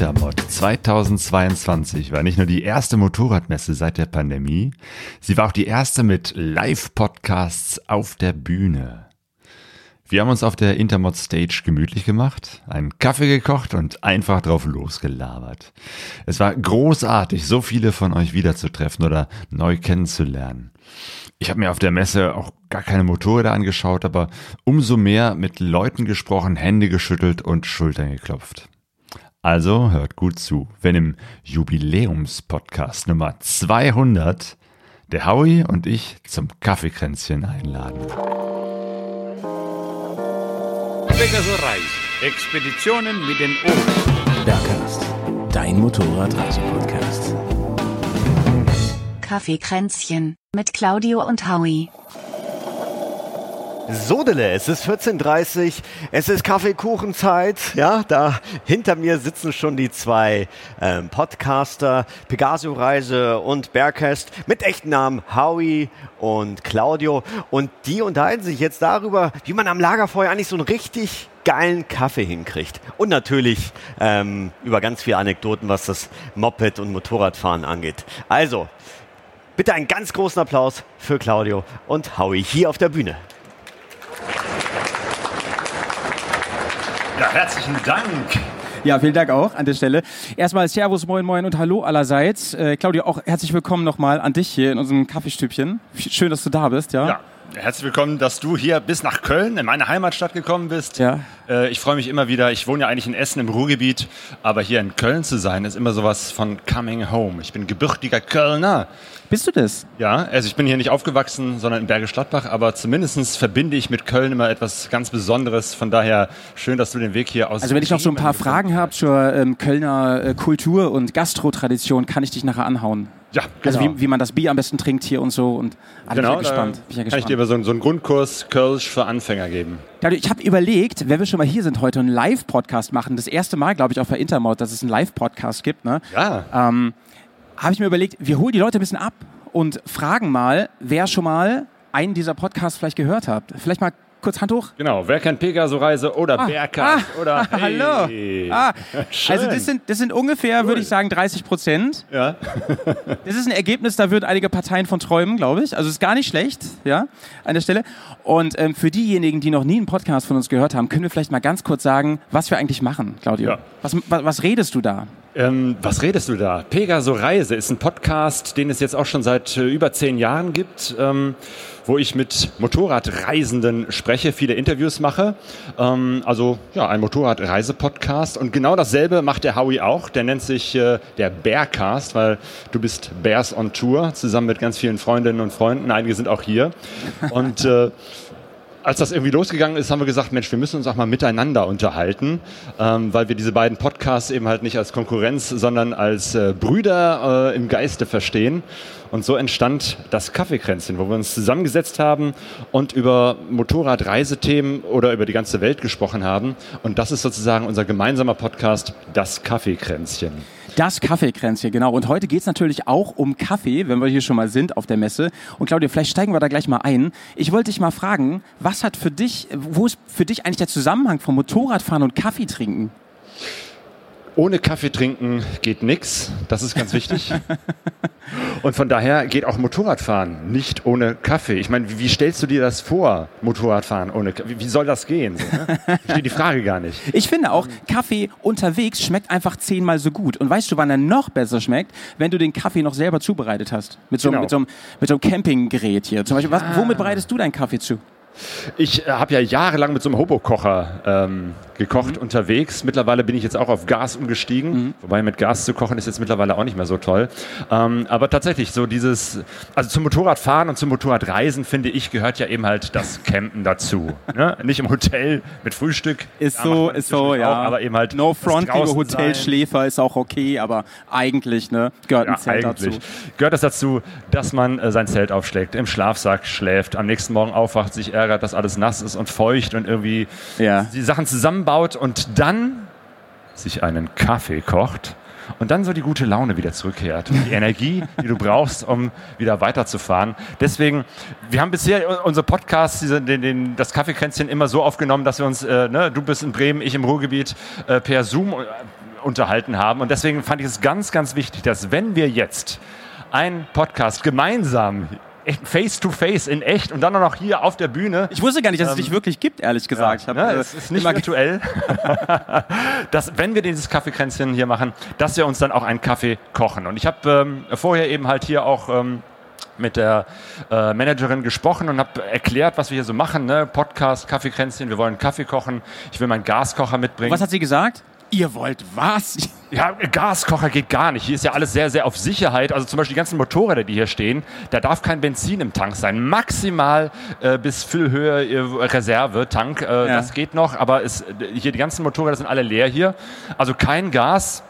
Intermod 2022 war nicht nur die erste Motorradmesse seit der Pandemie, sie war auch die erste mit Live-Podcasts auf der Bühne. Wir haben uns auf der Intermod Stage gemütlich gemacht, einen Kaffee gekocht und einfach drauf losgelabert. Es war großartig, so viele von euch wiederzutreffen oder neu kennenzulernen. Ich habe mir auf der Messe auch gar keine Motorräder angeschaut, aber umso mehr mit Leuten gesprochen, Hände geschüttelt und Schultern geklopft. Also hört gut zu, wenn im Jubiläumspodcast Nummer 200 der Howie und ich zum Kaffeekränzchen einladen. Pegaso-Reise. Expeditionen mit den Ohren. Bergcast, dein Motorradreise-Podcast. Kaffeekränzchen mit Claudio und Howie. Sodele, es ist 14.30 es ist Kaffeekuchenzeit. Ja, da hinter mir sitzen schon die zwei ähm, Podcaster, Pegaso Reise und Bearcast mit echten Namen Howie und Claudio. Und die unterhalten sich jetzt darüber, wie man am Lagerfeuer eigentlich so einen richtig geilen Kaffee hinkriegt. Und natürlich ähm, über ganz viele Anekdoten, was das Moped- und Motorradfahren angeht. Also, bitte einen ganz großen Applaus für Claudio und Howie hier auf der Bühne. Ja, herzlichen Dank. Ja, vielen Dank auch an der Stelle. Erstmal Servus, Moin Moin und Hallo allerseits. Äh, Claudia, auch herzlich willkommen nochmal an dich hier in unserem Kaffeestübchen. Schön, dass du da bist, ja? Ja, herzlich willkommen, dass du hier bis nach Köln, in meine Heimatstadt gekommen bist. Ja. Äh, ich freue mich immer wieder, ich wohne ja eigentlich in Essen im Ruhrgebiet, aber hier in Köln zu sein, ist immer sowas von coming home. Ich bin gebürtiger Kölner. Bist du das? Ja, also ich bin hier nicht aufgewachsen, sondern in Bergisch Gladbach, aber zumindest verbinde ich mit Köln immer etwas ganz Besonderes. Von daher schön, dass du den Weg hier aus. Also wenn ich noch so ein paar Fragen habe zur ähm, Kölner äh, Kultur und Gastro-Tradition, kann ich dich nachher anhauen. Ja, Also genau. wie, wie man das Bier am besten trinkt hier und so und ah, bin ich ja genau, gespannt. Bin ich ja kann ich gespannt. dir aber so, einen- so einen Grundkurs Kölsch für Anfänger geben. Ich habe überlegt, wenn wir schon mal hier sind heute, einen Live-Podcast machen. Das erste Mal, glaube ich, auch bei Intermod, dass es einen Live-Podcast gibt. Ne? Ja. ähm, habe ich mir überlegt, wir holen die Leute ein bisschen ab und fragen mal, wer schon mal einen dieser Podcasts vielleicht gehört hat. Vielleicht mal kurz Hand hoch. Genau, wer kennt Pegaso-Reise oder Ah, Bergkast ah, oder ah, hallo. Hey. Ah, Schön. also das sind, das sind ungefähr, würde ich sagen, 30 Prozent. Ja. Das ist ein Ergebnis, da würden einige Parteien von träumen, glaube ich. Also ist gar nicht schlecht, ja, an der Stelle. Und ähm, für diejenigen, die noch nie einen Podcast von uns gehört haben, können wir vielleicht mal ganz kurz sagen, was wir eigentlich machen, Claudio. Ja. Was, was, was redest du da? Ähm, was redest du da? Pegaso Reise ist ein Podcast, den es jetzt auch schon seit äh, über zehn Jahren gibt, ähm, wo ich mit Motorradreisenden spreche, viele Interviews mache. Ähm, also ja, ein Motorradreise-Podcast. Und genau dasselbe macht der Howie auch. Der nennt sich äh, der Bearcast, weil du bist Bears on Tour, zusammen mit ganz vielen Freundinnen und Freunden. Einige sind auch hier. Und äh, als das irgendwie losgegangen ist, haben wir gesagt, Mensch, wir müssen uns auch mal miteinander unterhalten, ähm, weil wir diese beiden Podcasts eben halt nicht als Konkurrenz, sondern als äh, Brüder äh, im Geiste verstehen. Und so entstand das Kaffeekränzchen, wo wir uns zusammengesetzt haben und über Motorradreisethemen oder über die ganze Welt gesprochen haben. Und das ist sozusagen unser gemeinsamer Podcast, das Kaffeekränzchen. Das Kaffeekränzchen, genau. Und heute geht's natürlich auch um Kaffee, wenn wir hier schon mal sind auf der Messe. Und Claudia, vielleicht steigen wir da gleich mal ein. Ich wollte dich mal fragen, was hat für dich, wo ist für dich eigentlich der Zusammenhang von Motorradfahren und Kaffee trinken? Ohne Kaffee trinken geht nix. Das ist ganz wichtig. Und von daher geht auch Motorradfahren nicht ohne Kaffee. Ich meine, wie, stellst du dir das vor, Motorradfahren ohne Kaffee? Wie, soll das gehen? So, ne? Ich verstehe die Frage gar nicht. Ich finde auch, Kaffee unterwegs schmeckt einfach zehnmal so gut. Und weißt du, wann er noch besser schmeckt? Wenn du den Kaffee noch selber zubereitet hast. Mit so, einem- Genau. mit so, einem, mit so einem Campinggerät hier. Zum Beispiel, was, womit bereitest du deinen Kaffee zu? Ich äh, habe ja jahrelang mit so einem Hobokocher ähm, gekocht unterwegs. Mittlerweile bin ich jetzt auch auf Gas umgestiegen. Wobei mit Gas zu kochen ist jetzt mittlerweile auch nicht mehr so toll. Ähm, aber tatsächlich, so dieses, also zum Motorradfahren und zum Motorradreisen, finde ich, gehört ja eben halt das Campen dazu. ne? Nicht im Hotel mit Frühstück. Ist so, ist so, ja. Auch, aber eben halt No das front, liebe Hotelschläfer, ist auch okay, aber eigentlich, ne, gehört ein Ja, Zelt eigentlich. dazu. Gehört es dazu, dass man äh, sein Zelt aufschlägt, im Schlafsack schläft, am nächsten Morgen aufwacht, sich ärgert, dass alles nass ist und feucht und irgendwie Ja. die Sachen zusammenbaut und dann sich einen Kaffee kocht und dann so die gute Laune wieder zurückkehrt. Und die Energie, die du brauchst, um wieder weiterzufahren. Deswegen, wir haben bisher unsere Podcasts, diese, den, den, das Kaffeekränzchen immer so aufgenommen, dass wir uns, äh, ne, du bist in Bremen, ich im Ruhrgebiet, äh, per Zoom äh, unterhalten haben. Und deswegen fand ich es ganz, ganz wichtig, dass wenn wir jetzt einen Podcast gemeinsam echt face to face in echt und dann auch noch hier auf der Bühne. Ich wusste gar nicht, dass es dich wirklich gibt, ehrlich gesagt. Ja, Ich hab, ne, äh, es ist nicht virtuell. dass, wenn wir dieses Kaffeekränzchen hier machen, dass wir uns dann auch einen Kaffee kochen. Und ich habe ähm, vorher eben halt hier auch ähm, mit der äh, Managerin gesprochen und habe erklärt, was wir hier so machen. Ne? Podcast, Kaffeekränzchen, wir wollen Kaffee kochen. Ich will meinen Gaskocher mitbringen. Was hat sie gesagt? Ihr wollt was? Ja, Gaskocher geht gar nicht. Hier ist ja alles sehr, sehr auf Sicherheit. Also zum Beispiel die ganzen Motorräder, die hier stehen, da darf kein Benzin im Tank sein. Maximal äh, bis Füllhöhe äh, Reserve, Tank, äh, Ja. das geht noch. Aber es, hier die ganzen Motorräder sind alle leer hier. Also kein Gas.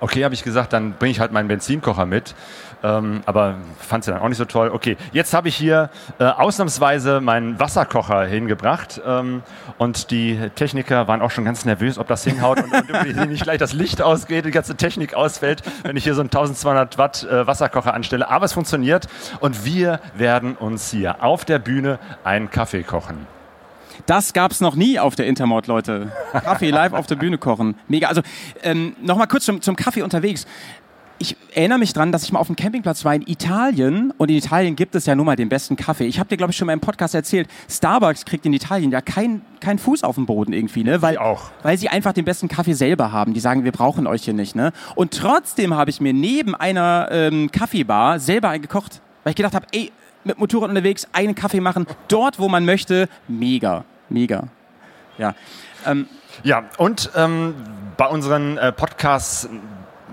Okay, habe ich gesagt, dann bringe ich halt meinen Benzinkocher mit. Ähm, aber fand sie dann auch nicht so toll. Okay, jetzt habe ich hier äh, ausnahmsweise meinen Wasserkocher hingebracht ähm, und die Techniker waren auch schon ganz nervös, ob das hinhaut und, und nicht gleich das Licht ausgeht, die ganze Technik ausfällt, wenn ich hier so einen 1200 Watt äh, Wasserkocher anstelle. Aber es funktioniert und wir werden uns hier auf der Bühne einen Kaffee kochen. Das gab's noch nie auf der Intermod, Leute. Kaffee live auf der Bühne kochen. Mega. Also ähm, nochmal kurz zum, zum Kaffee unterwegs. Ich erinnere mich dran, dass ich mal auf dem Campingplatz war in Italien und in Italien gibt es ja nun mal den besten Kaffee. Ich habe dir, glaube ich, schon mal im Podcast erzählt, Starbucks kriegt in Italien ja keinen kein Fuß auf den Boden irgendwie, ne? Weil, auch. weil sie einfach den besten Kaffee selber haben. Die sagen, wir brauchen euch hier nicht, ne? Und trotzdem habe ich mir neben einer ähm, Kaffeebar selber einen gekocht, weil ich gedacht habe, ey, mit Motorrad unterwegs, einen Kaffee machen, dort, wo man möchte, mega, mega. Ja. Ähm, Ja, und ähm, bei unseren äh, Podcasts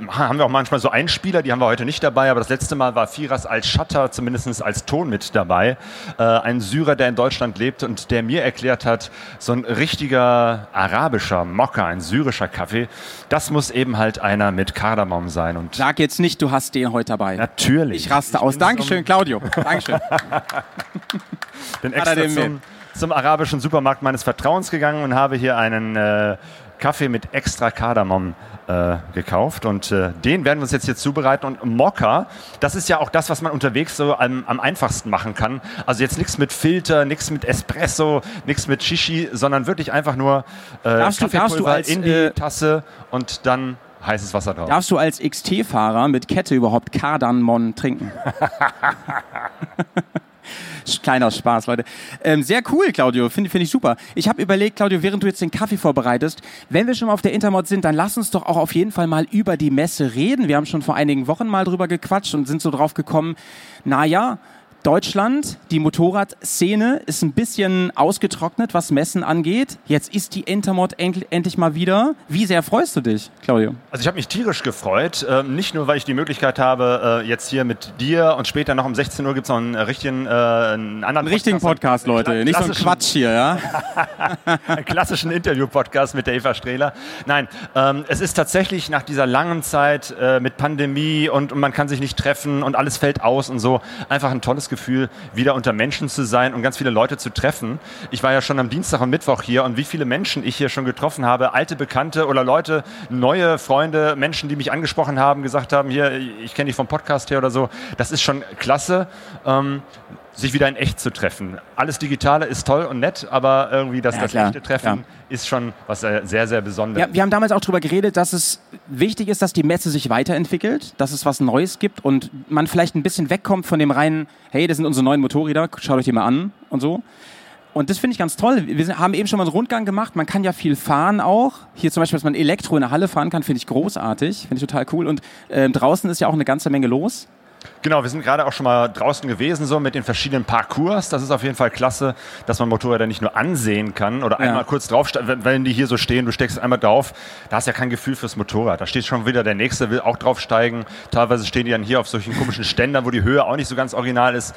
haben wir auch manchmal so Einspieler, die haben wir heute nicht dabei, aber das letzte Mal war Firas als Shutter zumindest als Ton mit dabei. Äh, ein Syrer, der in Deutschland lebt und der mir erklärt hat, so ein richtiger arabischer Mokka, ein syrischer Kaffee, das muss eben halt einer mit Kardamom sein. Und sag jetzt nicht, du hast den heute dabei. natürlich. Ich raste aus. bin Dankeschön, Claudio. Dankeschön. bin extra zum, zum arabischen Supermarkt meines Vertrauens gegangen und habe hier einen äh, Kaffee mit extra Kardamom äh, gekauft und äh, den werden wir uns jetzt hier zubereiten und Mokka, das ist ja auch das, was man unterwegs so am, am einfachsten machen kann. Also jetzt nichts mit Filter, nichts mit Espresso, nichts mit Shishi, sondern wirklich einfach nur äh, Darfst du- darfst du als, in die äh, Tasse und dann heißes Wasser drauf. Darfst du als XT-Fahrer mit Kette überhaupt Kardamom trinken? Kleiner Spaß, Leute. Ähm, sehr cool, Claudio. Finde find ich super. Ich habe überlegt, Claudio, während du jetzt den Kaffee vorbereitest, wenn wir schon mal auf der Intermod sind, dann lass uns doch auch auf jeden Fall mal über die Messe reden. Wir haben schon vor einigen Wochen mal drüber gequatscht und sind so drauf gekommen, naja, Deutschland, die Motorradszene ist ein bisschen ausgetrocknet, was Messen angeht. Jetzt ist die Intermod endl- endlich mal wieder. Wie sehr freust du dich, Claudio? Also ich habe mich tierisch gefreut, ähm, nicht nur, weil ich die Möglichkeit habe, äh, jetzt hier mit dir und später noch um 16 Uhr gibt es noch einen äh, richtigen, äh, einen anderen Einen richtigen Podcast, Leute. Nicht so ein Quatsch hier, ja? einen klassischen Interview-Podcast mit der Eva Strehler. Nein, ähm, es ist tatsächlich nach dieser langen Zeit äh, mit Pandemie und, und man kann sich nicht treffen und alles fällt aus und so einfach ein tolles Gefühl, wieder unter Menschen zu sein und ganz viele Leute zu treffen. Ich war ja schon am Dienstag und Mittwoch hier und wie viele Menschen ich hier schon getroffen habe, alte Bekannte oder Leute, neue Freunde, Menschen, die mich angesprochen haben, gesagt haben, hier, ich kenne dich vom Podcast her oder so. Das ist schon klasse. Ähm, sich wieder in echt zu treffen. Alles Digitale ist toll und nett, aber irgendwie das, Ja, das echte Treffen Ja. ist schon was äh, sehr, sehr Besonderes. Ja, wir haben damals auch darüber geredet, dass es wichtig ist, dass die Messe sich weiterentwickelt, dass es was Neues gibt und man vielleicht ein bisschen wegkommt von dem reinen, hey, das sind unsere neuen Motorräder, schaut euch die mal an und so. Und das finde ich ganz toll. Wir haben eben schon mal einen Rundgang gemacht. Man kann ja viel fahren auch. Hier zum Beispiel, dass man Elektro in der Halle fahren kann, finde ich großartig. Finde ich total cool. Und ähm, draußen ist ja auch eine ganze Menge los. Genau, wir sind gerade auch schon mal draußen gewesen, so mit den verschiedenen Parcours. Das ist auf jeden Fall klasse, dass man Motorräder nicht nur ansehen kann oder Ja. einmal kurz drauf, wenn, wenn die hier so stehen, du steckst einmal drauf, da hast du ja kein Gefühl fürs Motorrad. Da steht schon wieder der Nächste, will auch draufsteigen. Teilweise stehen die dann hier auf solchen komischen Ständern, wo die Höhe auch nicht so ganz original ist.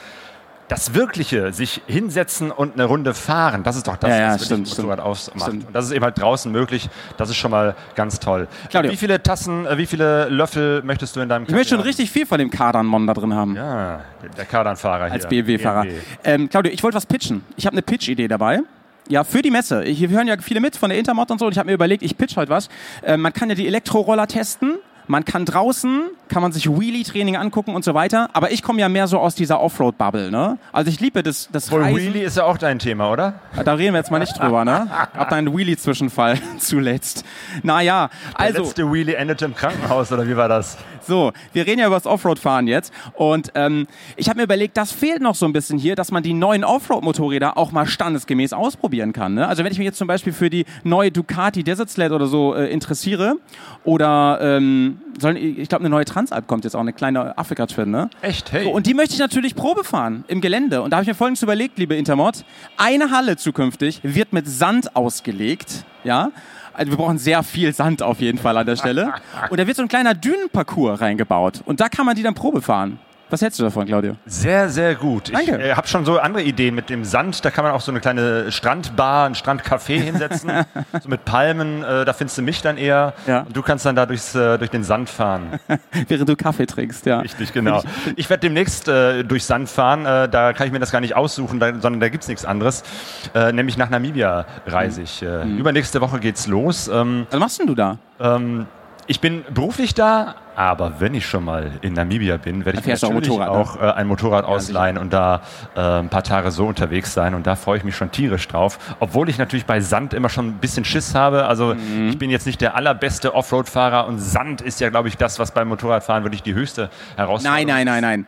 Das wirkliche, sich hinsetzen und eine Runde fahren, das ist doch das, Ja, ja, was stimmt, ein Motorrad ausmacht. Stimmt. Und das ist eben halt draußen möglich. Das ist schon mal ganz toll. Claudio. Wie viele Tassen, äh, wie viele Löffel möchtest du in deinem Ich möchte schon haben? richtig viel von dem Kardanmon da drin haben. Ja, der Kardanfahrer hier. als BMW-Fahrer. BMW. Ähm, Claudio, ich wollte was pitchen. Ich habe eine Pitch-Idee dabei. Ja, für die Messe. Hier hören ja viele mit von der Intermod und so. Und ich habe mir überlegt, ich pitch heute was. Ähm, man kann ja die Elektroroller testen. Man kann draußen, kann man sich Wheelie-Training angucken und so weiter. Aber ich komme ja mehr so aus dieser Offroad-Bubble. Ne? Also ich liebe das, das Wohl Reisen. Wheelie ist ja auch dein Thema, oder? Da reden wir jetzt mal nicht drüber, ne? Ab dein Wheelie-Zwischenfall zuletzt. Naja, Der also, letzte Wheelie endete im Krankenhaus, oder wie war das? So, wir reden ja über das Offroad-Fahren jetzt. Und ähm, ich habe mir überlegt, das fehlt noch so ein bisschen hier, dass man die neuen Offroad-Motorräder auch mal standesgemäß ausprobieren kann. Ne? Also wenn ich mich jetzt zum Beispiel für die neue Ducati Desert Sled oder so äh, interessiere, oder ähm, sollen, ich glaube, eine neue Transalp kommt jetzt auch, eine kleine Afrika-Twin, ne? Echt? Hey. So, und die möchte ich natürlich Probe fahren im Gelände. Und da habe ich mir folgendes überlegt, liebe Intermod. Eine Halle zukünftig wird mit Sand ausgelegt. Ja. Also wir brauchen sehr viel Sand auf jeden Fall an der Stelle. Und da wird so ein kleiner Dünenparcours reingebaut. Und da kann man die dann Probe fahren. Was hältst du davon, Claudio? Sehr, sehr gut. Danke. Ich äh, habe schon so andere Ideen mit dem Sand. Da kann man auch so eine kleine Strandbar, ein Strandcafé hinsetzen. so mit Palmen. Äh, da findest du mich dann eher. Ja. Und du kannst dann da durchs, äh, durch den Sand fahren. Während du Kaffee trinkst, ja. Richtig, genau. Ich werde demnächst äh, durch Sand fahren. Äh, da kann ich mir das gar nicht aussuchen, da, sondern da gibt's nichts anderes. Äh, nämlich nach Namibia reise ich. Äh, Mhm. Übernächste Woche geht's los. Ähm, Was machst denn du da? ähm, ich bin beruflich da, aber wenn ich schon mal in Namibia bin, werde ich mir auch natürlich Motorrad, ne? auch äh, ein Motorrad ausleihen und da äh, ein paar Tage so unterwegs sein. Und da freue ich mich schon tierisch drauf. Obwohl ich natürlich bei Sand immer schon ein bisschen Schiss habe. Also Mhm. ich bin jetzt nicht der allerbeste Offroad-Fahrer und Sand ist ja, glaube ich, das, was beim Motorradfahren wirklich die höchste Herausforderung Nein, nein, nein, nein.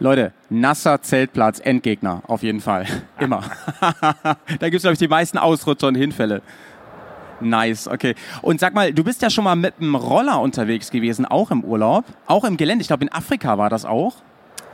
Leute, nasser Zeltplatz, Endgegner, auf jeden Fall. Immer. da gibt es, glaube ich, die meisten Ausrutscher und Hinfälle. Nice, okay. Und sag mal, du bist ja schon mal mit dem Roller unterwegs gewesen, auch im Urlaub, auch im Gelände. Ich glaube, in Afrika war das auch.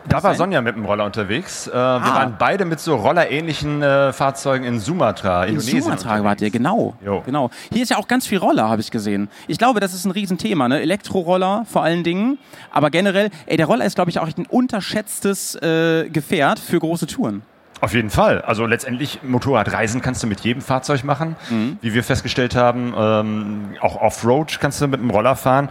Da war? Sonja mit dem Roller unterwegs. Äh, Wir Ah. waren beide mit so rollerähnlichen äh, Fahrzeugen in Sumatra, In Indonesien. Sumatra wart ihr, genau. Jo. genau. Hier ist ja auch ganz viel Roller, habe ich gesehen. Ich glaube, das ist ein Riesenthema, ne? Elektroroller vor allen Dingen. Aber generell, ey, der Roller ist, glaube ich, auch ein unterschätztes äh, Gefährt für große Touren. Auf jeden Fall. Also letztendlich Motorradreisen kannst du mit jedem Fahrzeug machen. Mhm. Wie wir festgestellt haben, ähm, auch Offroad kannst du mit dem Roller fahren.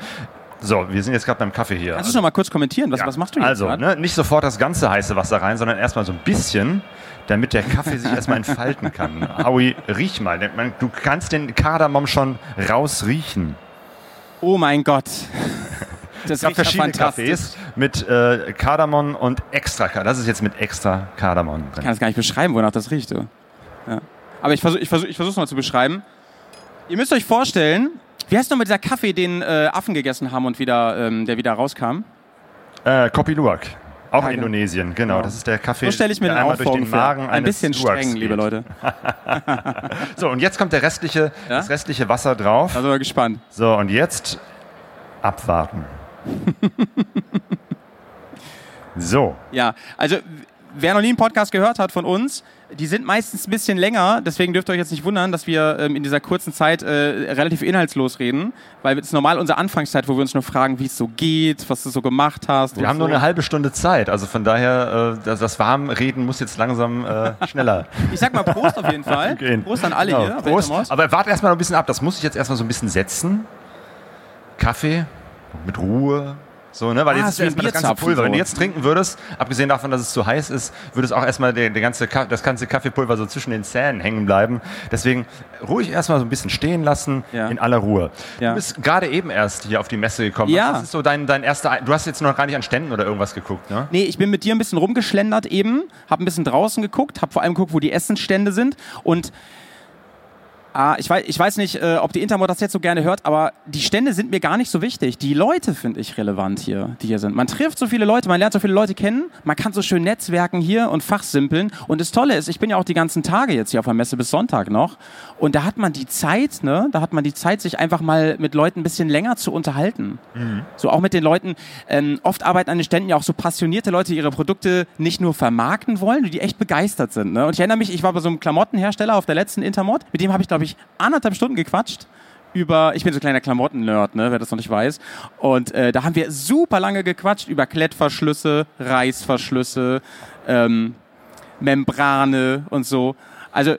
So, wir sind jetzt gerade beim Kaffee hier. Kannst du noch mal kurz kommentieren? Was, Ja, was machst du jetzt Also, ne, nicht sofort das ganze heiße Wasser rein, sondern erstmal so ein bisschen, damit der Kaffee sich erstmal entfalten kann. Howie, riech mal. Du kannst den Kardamom schon rausriechen. Oh mein Gott. Das Es gab verschiedene fantastisch. Mit äh, Kardamom und extra. Das ist jetzt mit extra Kardamom Ich drin. kann es gar nicht beschreiben, wonach das riecht. Ja. Aber ich versuche ich versuch, ich versuch's mal zu beschreiben. Ihr müsst euch vorstellen, wie heißt nochmal dieser Kaffee, den äh, Affen gegessen haben und wieder, ähm, der wieder rauskam? Äh, Kopi Luwak. Auch genau. Indonesien, genau. Das ist der Kaffee, So stelle ich mir der den einmal durch den. Magen Ein eines bisschen Stuarts streng, liebe geht. Leute. So, und jetzt kommt der restliche, Ja? das restliche Wasser drauf. Da sind wir gespannt. So, und jetzt abwarten. so, Ja, also wer noch nie einen Podcast gehört hat von uns, die sind meistens ein bisschen länger, deswegen dürft ihr euch jetzt nicht wundern, dass wir ähm, in dieser kurzen Zeit äh, relativ inhaltslos reden, weil es ist normal unsere Anfangszeit, wo wir uns nur fragen, wie es so geht, was du so gemacht hast. wir haben so. nur eine halbe Stunde Zeit. Also von daher, äh, das, das Warmreden muss jetzt langsam äh, schneller Ich sag mal Prost auf jeden Fall. Prost an alle Genau, hier. Prost. Aber warte erstmal noch ein bisschen ab. Das muss ich jetzt erstmal so ein bisschen setzen. Kaffee mit Ruhe. So, ne? Weil Ah, jetzt ist erstmal das ganze Pulver. Wenn du jetzt trinken würdest, abgesehen davon, dass es zu heiß ist, würde es auch erstmal der, der ganze, das ganze Kaffeepulver so zwischen den Zähnen hängen bleiben. Deswegen ruhig erstmal so ein bisschen stehen lassen, Ja. in aller Ruhe. Ja. Du bist gerade eben erst hier auf die Messe gekommen. Ja. Was ist so dein, dein erster, du hast jetzt noch gar nicht an Ständen oder irgendwas geguckt, ne? Nee, ich bin mit dir ein bisschen rumgeschlendert eben, habe ein bisschen draußen geguckt, habe vor allem geguckt, wo die Essensstände sind und ah, ich, weiß, ich weiß nicht, äh, ob die Intermod das jetzt so gerne hört, aber die Stände sind mir gar nicht so wichtig. Die Leute finde ich relevant hier, die hier sind. Man trifft so viele Leute, man lernt so viele Leute kennen, man kann so schön netzwerken hier und fachsimpeln und das Tolle ist, ich bin ja auch die ganzen Tage jetzt hier auf der Messe bis Sonntag noch und da hat man die Zeit, ne, da hat man die Zeit, sich einfach mal mit Leuten ein bisschen länger zu unterhalten. So auch mit den Leuten. Ähm, oft arbeiten an den Ständen ja auch so passionierte Leute, die ihre Produkte nicht nur vermarkten wollen, die echt begeistert sind. Ne? Und ich erinnere mich, ich war bei so einem Klamottenhersteller auf der letzten Intermod. Mit dem habe ich, glaube ich, anderthalb Stunden gequatscht. Über, ich bin so ein kleiner Klamotten-Nerd, ne, wer das noch nicht weiß. Und äh, da haben wir super lange gequatscht über Klettverschlüsse, Reißverschlüsse, ähm, Membrane und so. Also,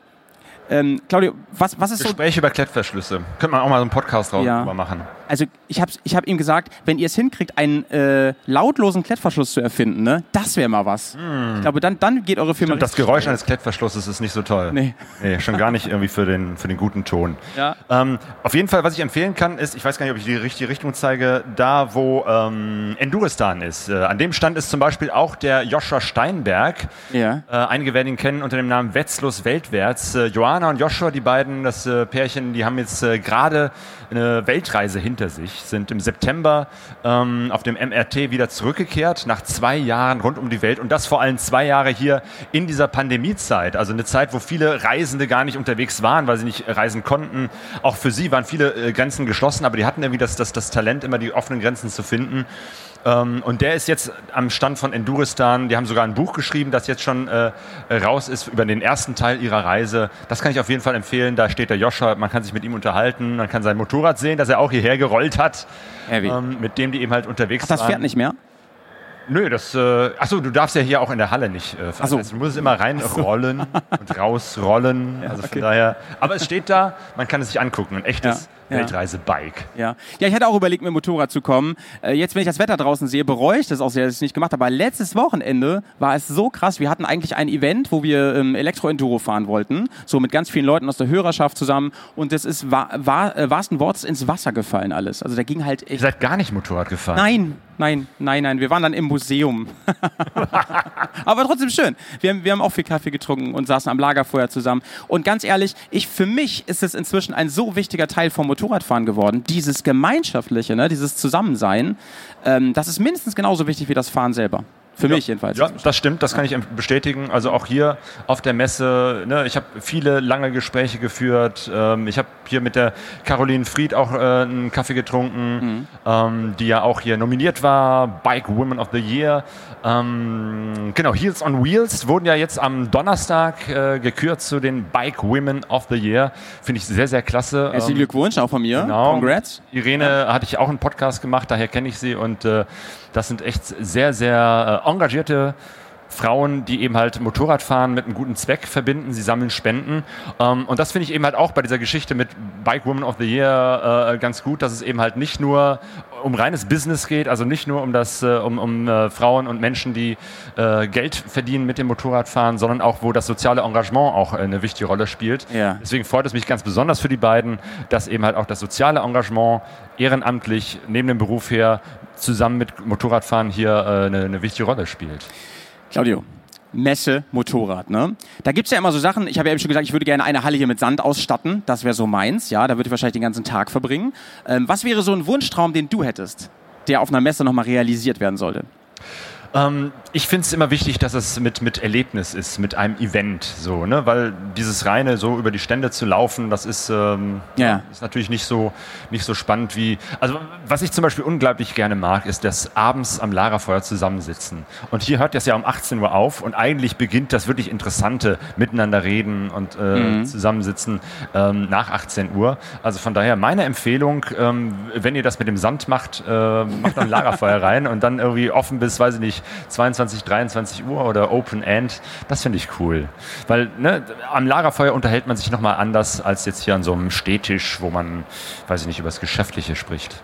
ähm, Claudio, was, was ist so Gespräche über Klettverschlüsse. Könnte man auch mal so einen Podcast drauf Ja. machen. Also ich habe ich hab ihm gesagt, wenn ihr es hinkriegt, einen äh, lautlosen Klettverschluss zu erfinden, ne, das wäre mal was. Ich glaube, dann, dann geht eure Firma. Und das Geräusch eines Klettverschlusses ist nicht so toll. Nee. Nee, schon gar nicht irgendwie für den, für den guten Ton. Ja. Ähm, auf jeden Fall, was ich empfehlen kann, ist, ich weiß gar nicht, ob ich die richtige Richtung zeige, da wo ähm, Enduristan ist. Äh, an dem Stand ist zum Beispiel auch der Joshua Steinberg. Ja. Äh, einige werden ihn kennen unter dem Namen Wetzlos Weltwärts. Äh, Johanna und Joshua, die beiden, das äh, Pärchen, die haben jetzt äh, gerade eine Weltreise hinter sich, sind im September ähm, auf dem MRT wieder zurückgekehrt, nach zwei Jahren rund um die Welt und das vor allem zwei Jahre hier in dieser Pandemiezeit. Also eine Zeit, wo viele Reisende gar nicht unterwegs waren, weil sie nicht reisen konnten. Auch für sie waren viele äh, Grenzen geschlossen, aber die hatten irgendwie das, das, das Talent, immer die offenen Grenzen zu finden. Ähm, und der ist jetzt am Stand von Enduristan. Die haben sogar ein Buch geschrieben, das jetzt schon äh, raus ist über den ersten Teil ihrer Reise. Das kann ich auf jeden Fall empfehlen. Da steht der Joscha, man kann sich mit ihm unterhalten, man kann sein Motorrad sehen, das er auch hierher gerollt hat, ähm, mit dem die eben halt unterwegs Ach, das waren. fährt nicht mehr? Nö, das. Äh, achso, du darfst ja hier auch in der Halle nicht äh, fahren. So. Also, du musst es immer reinrollen und rausrollen. also von okay. daher. Aber es steht da, man kann es sich angucken. Ein echtes Ja, ja. Weltreisebike. Ja. ja, ich hatte auch überlegt, mit dem Motorrad zu kommen. Äh, jetzt, wenn ich das Wetter draußen sehe, bereue ich das auch sehr, dass ich es nicht gemacht habe. Aber letztes Wochenende war es so krass. Wir hatten eigentlich ein Event, wo wir ähm, Elektro-Enduro fahren wollten. So mit ganz vielen Leuten aus der Hörerschaft zusammen. Und das ist wa wa äh, wahrsten Wortes ins Wasser gefallen alles. Also da ging halt Ihr echt... seid gar nicht Motorrad gefahren. Nein, nein, nein, nein. Wir waren dann im Museum. Aber trotzdem schön. Wir haben, wir haben auch viel Kaffee getrunken und saßen am Lagerfeuer zusammen. Und ganz ehrlich, ich, für mich ist es inzwischen ein so wichtiger Teil vom Motorradfahren geworden. Dieses Gemeinschaftliche, ne, dieses Zusammensein, ähm, das ist mindestens genauso wichtig wie das Fahren selber. Für mich jedenfalls. Ja, das stimmt, das kann ich bestätigen. Also auch hier auf der Messe, ne, ich habe viele lange Gespräche geführt. Ähm, ich habe hier mit der Caroline Fried auch äh, einen Kaffee getrunken, ähm, die ja auch hier nominiert war, Bike Women of the Year. Ähm, genau, Heels on Wheels wurden ja jetzt am Donnerstag äh, gekürt zu den Bike Women of the Year. Finde ich sehr, sehr klasse. Herzlichen Ähm, Glückwunsch auch von mir. Genau. Congrats. Irene hatte ich auch einen Podcast gemacht, daher kenne ich sie und äh, das sind echt sehr, sehr äh, engagierte Frauen, die eben halt Motorradfahren mit einem guten Zweck verbinden. Sie sammeln Spenden. Ähm, und das finde ich eben halt auch bei dieser Geschichte mit Bike Woman of the Year äh, ganz gut, dass es eben halt nicht nur um reines Business geht, also nicht nur um das, äh, um, um äh, Frauen und Menschen, die Geld verdienen mit dem Motorradfahren, sondern auch, wo das soziale Engagement auch eine wichtige Rolle spielt. Ja. Deswegen freut es mich ganz besonders für die beiden, dass eben halt auch das soziale Engagement ehrenamtlich neben dem Beruf her zusammen mit Motorradfahren hier äh, eine, eine wichtige Rolle spielt. Claudio. Messe, Motorrad, ne? Da gibt's ja immer so Sachen, ich habe ja eben schon gesagt, ich würde gerne eine Halle hier mit Sand ausstatten. Das wäre so meins, ja, da würde ich wahrscheinlich den ganzen Tag verbringen. Ähm, was wäre so ein Wunschtraum, den du hättest, der auf einer Messe nochmal realisiert werden sollte? Ähm, ich finde es immer wichtig, dass es mit, mit Erlebnis ist, mit einem Event, so, ne? Weil dieses reine so über die Stände zu laufen, das ist, ähm, Ja. ist natürlich nicht so, nicht so spannend wie. Also was ich zum Beispiel unglaublich gerne mag, ist das abends am Lagerfeuer zusammensitzen. Und hier hört das ja um 18 Uhr auf und eigentlich beginnt das wirklich Interessante, miteinander reden und äh, zusammensitzen ähm, nach 18 Uhr. Also von daher meine Empfehlung, ähm, wenn ihr das mit dem Sand macht, äh, macht ein Lagerfeuer rein und dann irgendwie offen bis, weiß ich nicht, 22, 23 Uhr oder Open End. Das finde ich cool. Weil ne, am Lagerfeuer unterhält man sich nochmal anders als jetzt hier an so einem Stehtisch, wo man, weiß ich nicht, über das Geschäftliche spricht.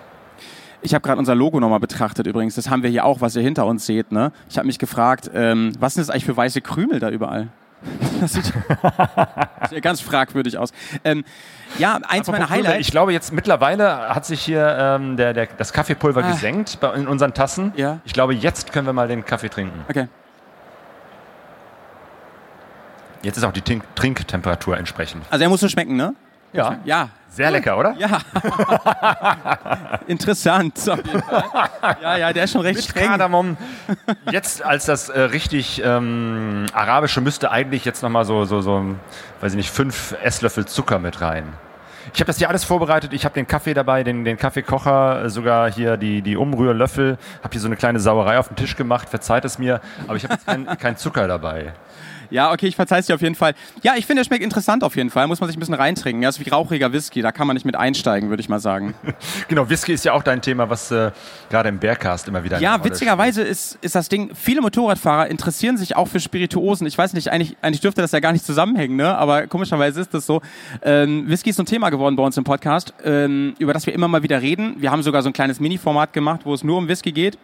Ich habe gerade unser Logo nochmal betrachtet übrigens. Das haben wir hier auch, was ihr hinter uns seht. Ne? Ich habe mich gefragt, ähm, was sind das eigentlich für weiße Krümel da überall? Das sieht, das sieht ganz fragwürdig aus. Ähm, ja, eins meiner Apropos Highlights. Ich glaube, jetzt mittlerweile hat sich hier ähm, der, der, das Kaffeepulver Ah. gesenkt bei, in unseren Tassen. Ja. Ich glaube, jetzt können wir mal den Kaffee trinken. Okay. Jetzt ist auch die Trink Trinktemperatur entsprechend. Also er muss so schmecken, ne? Ja. Ja. Sehr lecker, oder? Ja. Interessant. Ja, ja, der ist schon recht Mit streng. Kardamom. Jetzt als das äh, richtig ähm, arabische müsste eigentlich jetzt nochmal so, so, so, weiß ich nicht, fünf Esslöffel Zucker mit rein. Ich habe das hier alles vorbereitet. Ich habe den Kaffee dabei, den, den Kaffeekocher, äh, sogar hier die, die Umrührlöffel. Habe hier so eine kleine Sauerei auf den Tisch gemacht. Verzeiht es mir, aber ich habe jetzt keinen kein Zucker dabei. Ja, okay, ich verzeih's dir auf jeden Fall. Ja, ich finde, er schmeckt interessant auf jeden Fall. Muss man sich ein bisschen reintrinken. Ja, ist wie rauchiger Whisky. Da kann man nicht mit einsteigen, würde ich mal sagen. Genau, Whisky ist ja auch dein Thema, was äh, gerade im Bearcast immer wieder Ja, witzigerweise ist, ist das Ding, viele Motorradfahrer interessieren sich auch für Spirituosen. Ich weiß nicht, eigentlich, eigentlich dürfte das ja gar nicht zusammenhängen, ne? aber komischerweise ist das so. Ähm, Whisky ist so ein Thema geworden bei uns im Podcast, ähm, über das wir immer mal wieder reden. Wir haben sogar so ein kleines Mini-Format gemacht, wo es nur um Whisky geht.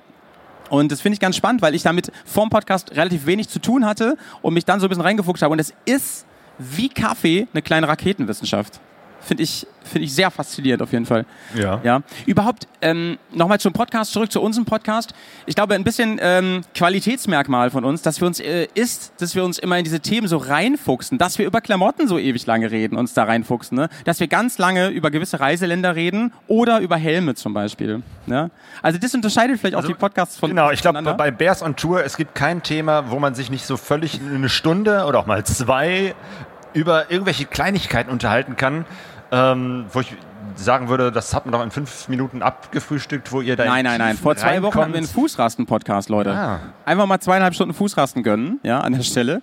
Und das finde ich ganz spannend, weil ich damit vorm Podcast relativ wenig zu tun hatte und mich dann so ein bisschen reingefuchst habe. Und es ist wie Kaffee eine kleine Raketenwissenschaft. Finde ich, finde ich sehr faszinierend auf jeden Fall. Ja. Ja. Überhaupt ähm, nochmal zum Podcast zurück zu unserem Podcast. Ich glaube, ein bisschen ähm, Qualitätsmerkmal von uns, dass wir uns äh, ist, dass wir uns immer in diese Themen so reinfuchsen, dass wir über Klamotten so ewig lange reden, uns da reinfuchsen, ne? dass wir ganz lange über gewisse Reiseländer reden oder über Helme zum Beispiel. Ne? Also das unterscheidet vielleicht auch die Podcasts von Genau, ich glaube, bei Bears on Tour, es gibt kein Thema, wo man sich nicht so völlig eine Stunde oder auch mal zwei über irgendwelche Kleinigkeiten unterhalten kann, ähm, wo ich sagen würde, das hat man doch in fünf Minuten abgefrühstückt, wo ihr da in Nein, nein, nein. Vor zwei Wochen hatten wir einen. Fußrasten-Podcast, Leute. Ah. Einfach mal zweieinhalb Stunden Fußrasten gönnen, ja, an der Stelle.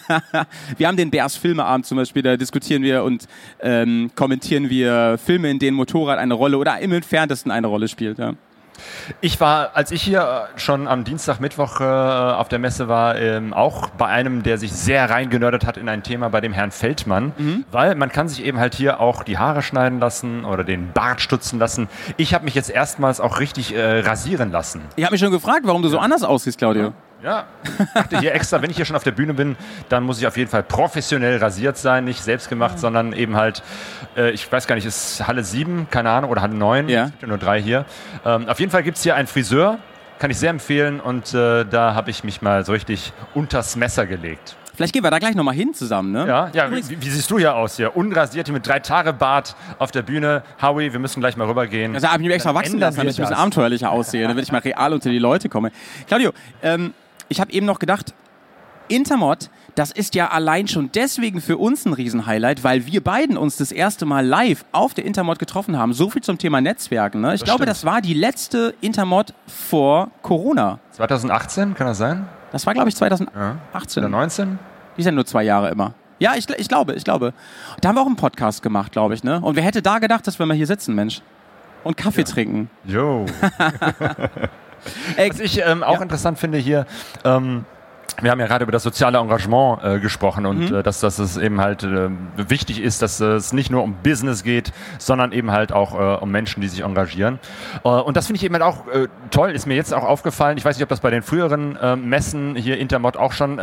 wir haben den Bears Filmeabend zum Beispiel, da diskutieren wir und ähm, kommentieren wir Filme, in denen Motorrad eine Rolle oder im entferntesten eine Rolle spielt, ja. Ich war, als ich hier äh, schon am Dienstag, Mittwoch äh, auf der Messe war, ähm, auch bei einem, der sich sehr reingenördert hat in ein Thema, bei dem Herrn Feldmann, Mhm. weil man kann sich eben halt hier auch die Haare schneiden lassen oder den Bart stutzen lassen. Ich habe mich jetzt erstmals auch richtig äh, rasieren lassen. Ich habe mich schon gefragt, warum du so anders aussiehst, Claudio. Ja, ich dachte hier extra, wenn ich hier schon auf der Bühne bin, dann muss ich auf jeden Fall professionell rasiert sein, nicht selbst gemacht, sondern eben halt, äh, ich weiß gar nicht, ist Halle 7, keine Ahnung, oder Halle 9, Ja. es gibt ja nur drei hier. Ähm, auf jeden Fall gibt es hier einen Friseur, kann ich sehr empfehlen und äh, da habe ich mich mal so richtig unters Messer gelegt. Vielleicht gehen wir da gleich nochmal hin zusammen, ne? Ja, ja wie, wie siehst du hier aus hier? Unrasiert hier mit drei Tage Bart auf der Bühne. Howie, wir müssen gleich mal rübergehen. Also habe ich mich extra wachsen lassen, damit ich ein bisschen abenteuerlicher aussehe, damit ich mal real unter die Leute komme. Claudio, ähm, ich habe eben noch gedacht, Intermod, das ist ja allein schon deswegen für uns ein Riesenhighlight, weil wir beiden uns das erste Mal live auf der Intermod getroffen haben. So viel zum Thema Netzwerken. Ne? Ich glaube, stimmt. das war die letzte Intermod vor Corona. 2018, kann das sein? Das war, glaube ich, 2018. Oder 19? Die sind nur zwei Jahre immer. Ja, ich, ich glaube, ich glaube. Da haben wir auch einen Podcast gemacht, glaube ich. Ne? Und wer hätte da gedacht, dass wir mal hier sitzen, Mensch? Und Kaffee trinken. Jo. Was ich ähm, auch interessant finde hier, ähm, wir haben ja gerade über das soziale Engagement äh, gesprochen und Mhm. äh, dass, dass es eben halt äh, wichtig ist, dass es nicht nur um Business geht, sondern eben halt auch äh, um Menschen, die sich engagieren. Äh, und das finde ich eben halt auch äh, toll, ist mir jetzt auch aufgefallen. Ich weiß nicht, ob das bei den früheren Messen hier Intermod auch schon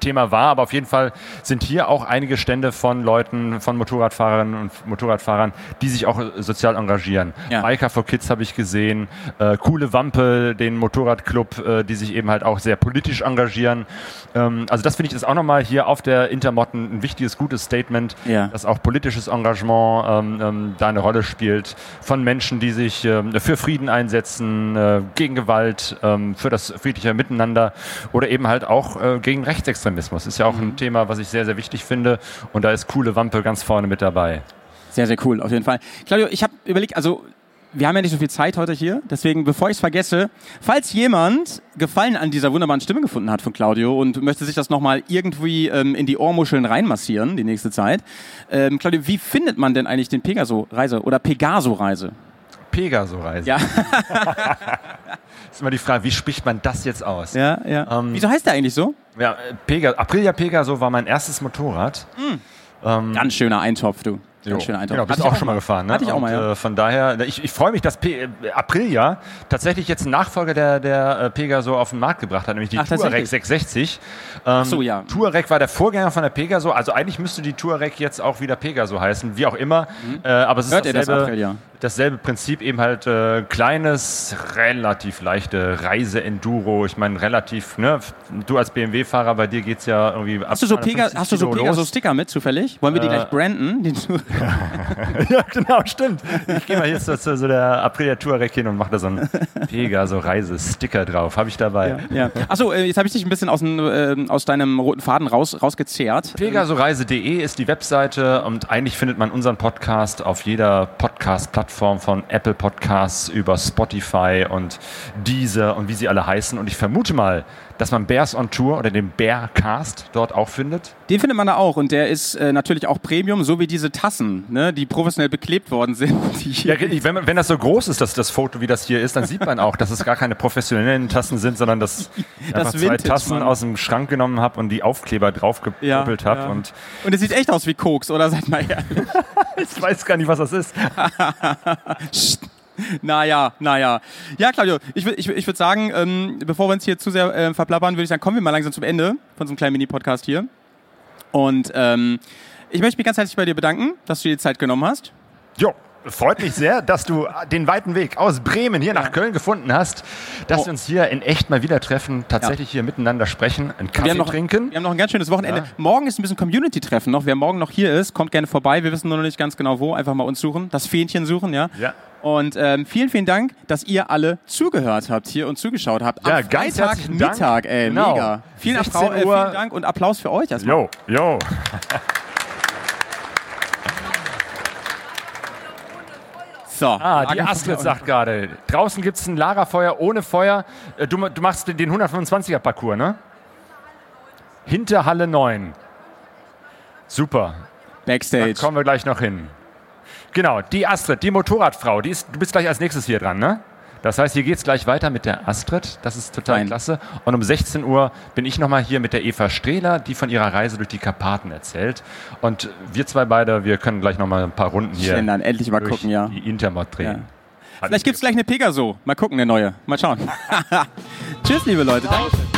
Thema war, aber auf jeden Fall sind hier auch einige Stände von Leuten, von Motorradfahrerinnen und Motorradfahrern, die sich auch sozial engagieren. Ja. Biker for Kids habe ich gesehen, äh, Coole Wampe, den Motorradclub, äh, die sich eben halt auch sehr politisch engagieren. Ähm, also das finde ich ist auch nochmal hier auf der Intermotten ein wichtiges, gutes Statement, Ja. dass auch politisches Engagement ähm, ähm, da eine Rolle spielt von Menschen, die sich ähm, für Frieden einsetzen, äh, gegen Gewalt, ähm, für das friedliche Miteinander oder eben halt auch äh, gegen Rechtsextremismus. Ist ja auch Mhm. ein Thema, was ich sehr, sehr wichtig finde und da ist Coole Wampe ganz vorne mit dabei. Sehr, sehr cool, auf jeden Fall. Claudio, ich habe überlegt, also wir haben ja nicht so viel Zeit heute hier, deswegen, bevor ich es vergesse, falls jemand Gefallen an dieser wunderbaren Stimme gefunden hat von Claudio und möchte sich das nochmal irgendwie ähm, in die Ohrmuscheln reinmassieren, die nächste Zeit. Ähm, Claudio, wie findet man denn eigentlich den Pegaso-Reise oder Pegaso-Reise? Pegaso-Reise. Ja, ist immer die Frage, wie spricht man das jetzt aus? ja, ja. Ähm, Wieso heißt der eigentlich so? Ja, äh, Pega, Aprilia Pegaso war mein erstes Motorrad. Ganz schöner Eintopf, du. Ganz schöner Eintopf. Genau, bist auch ich schon mal gefahren, ne? Hatte ich auch Und, mal, ja. Äh, von daher, ich, ich freue mich, dass P äh, Aprilia tatsächlich jetzt einen Nachfolger der, der äh, Pegaso auf den Markt gebracht hat, nämlich die Ach, Touareg tatsächlich? 660. Ähm, so, ja. Touareg war der Vorgänger von der Pegaso, also eigentlich müsste die Touareg jetzt auch wieder Pegaso heißen, wie auch immer. Äh, aber es ist Mhm. Hört ihr das, dasselbe, Aprilia? Dasselbe Prinzip, eben halt äh, kleines, relativ leichte Reise-Enduro. Ich meine, relativ, ne? Du als BMW-Fahrer, bei dir geht's ja irgendwie ab Hast du so, Pega 250 hast du so. Pegaso-Sticker mit zufällig? Wollen wir die Äh, gleich branden? Die- Ja, genau, stimmt. Ich gehe mal hier zu, so der Aprilia Touareg hin und mache da so einen Pegaso-Reise-Sticker drauf. Habe ich dabei. Ja. Achso, äh, jetzt habe ich dich ein bisschen aus, dem, ähm, aus deinem roten Faden raus, rausgezehrt. Pegasoreise.de ist die Webseite und eigentlich findet man unseren Podcast auf jeder Podcast-Plattform. Plattformen von Apple Podcasts über Spotify und Deezer und wie sie alle heißen. Und ich vermute mal, dass man Bears on Tour oder den Bearcast dort auch findet. Den findet man da auch und der ist äh, natürlich auch Premium, so wie diese Tassen, ne, die professionell beklebt worden sind. Ja, wenn, wenn das so groß ist, das, das Foto, wie das hier ist, dann sieht man auch, dass es gar keine professionellen Tassen sind, sondern dass ich Das einfach zwei Tassen Mann. aus dem Schrank genommen habe und die Aufkleber draufgepuppelt habe. Und und es sieht echt aus wie Koks, oder? Seid mal ehrlich. ich weiß gar nicht, was das ist. Naja, naja. Ja, Claudio, ich, ich, ich würde sagen, ähm, bevor wir uns hier zu sehr äh, verplappern, würde ich sagen, kommen wir mal langsam zum Ende von so einem kleinen Mini-Podcast hier. Und ähm, ich möchte mich ganz herzlich bei dir bedanken, dass du dir die Zeit genommen hast. Jo, freut mich sehr, dass du den weiten Weg aus Bremen hier nach Köln gefunden hast, dass Oh. wir uns hier in echt mal wieder treffen, tatsächlich hier miteinander sprechen, einen Kaffee Wir haben, noch, trinken. wir haben noch ein ganz schönes Wochenende. Morgen ist ein bisschen Community-Treffen noch. Wer morgen noch hier ist, kommt gerne vorbei. Wir wissen nur noch nicht ganz genau wo. Einfach mal uns suchen, das Fähnchen suchen, ja. Ja. Und ähm, vielen, vielen Dank, dass ihr alle zugehört habt hier und zugeschaut habt. Ja, Am Freitag. Mittag, ey, Genau. mega. Vielen, 16 Applaus, äh, vielen Dank und Applaus für euch erstmal. Jo, jo. So, Ah, die Astrid sagt gerade, draußen gibt es ein Lagerfeuer ohne Feuer. Äh, Du, du machst den 125er Parcours, ne? Hinter Halle 9. Super, da Backstage. kommen wir gleich noch hin. Genau, die Astrid, die Motorradfrau, die ist, du bist gleich als nächstes hier dran, ne? Das heißt, hier geht es gleich weiter mit der Astrid. Das ist total Fein. klasse. Und um 16 Uhr bin ich nochmal hier mit der Eva Strehler, die von ihrer Reise durch die Karpaten erzählt. Und wir zwei beide, wir können gleich nochmal ein paar Runden hier Schlendern, endlich mal durch gucken, ja. die Intermod drehen. Ja. Vielleicht gibt's gleich eine Pegaso. Mal gucken, eine neue. Mal schauen. Tschüss, liebe Leute. Danke.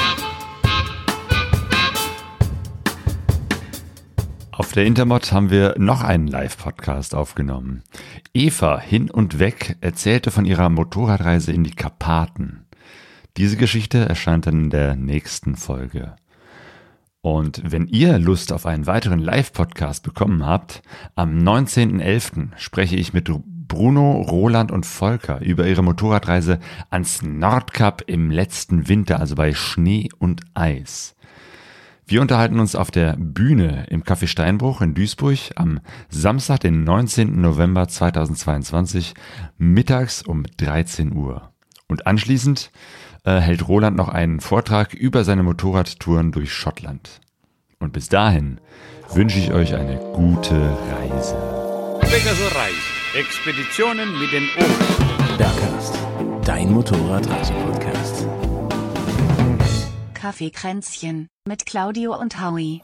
Auf der Intermod haben wir noch einen Live-Podcast aufgenommen. Eva hin und weg erzählte von ihrer Motorradreise in die Karpaten. Diese Geschichte erscheint dann in der nächsten Folge. Und wenn ihr Lust auf einen weiteren Live-Podcast bekommen habt, am 19.11. spreche ich mit Bruno, Roland und Volker über ihre Motorradreise ans Nordkap im letzten Winter, also bei Schnee und Eis. Wir unterhalten uns auf der Bühne im Café Steinbruch in Duisburg am Samstag, den 19. November 2022, mittags um 13 Uhr. Und anschließend äh, hält Roland noch einen Vortrag über seine Motorradtouren durch Schottland. Und bis dahin wünsche ich euch eine gute Reise. Pegaso Reise. Expeditionen mit den Ohren. Bergcast, dein Motorradreisepodcast. Kaffeekränzchen mit Claudio und Howie.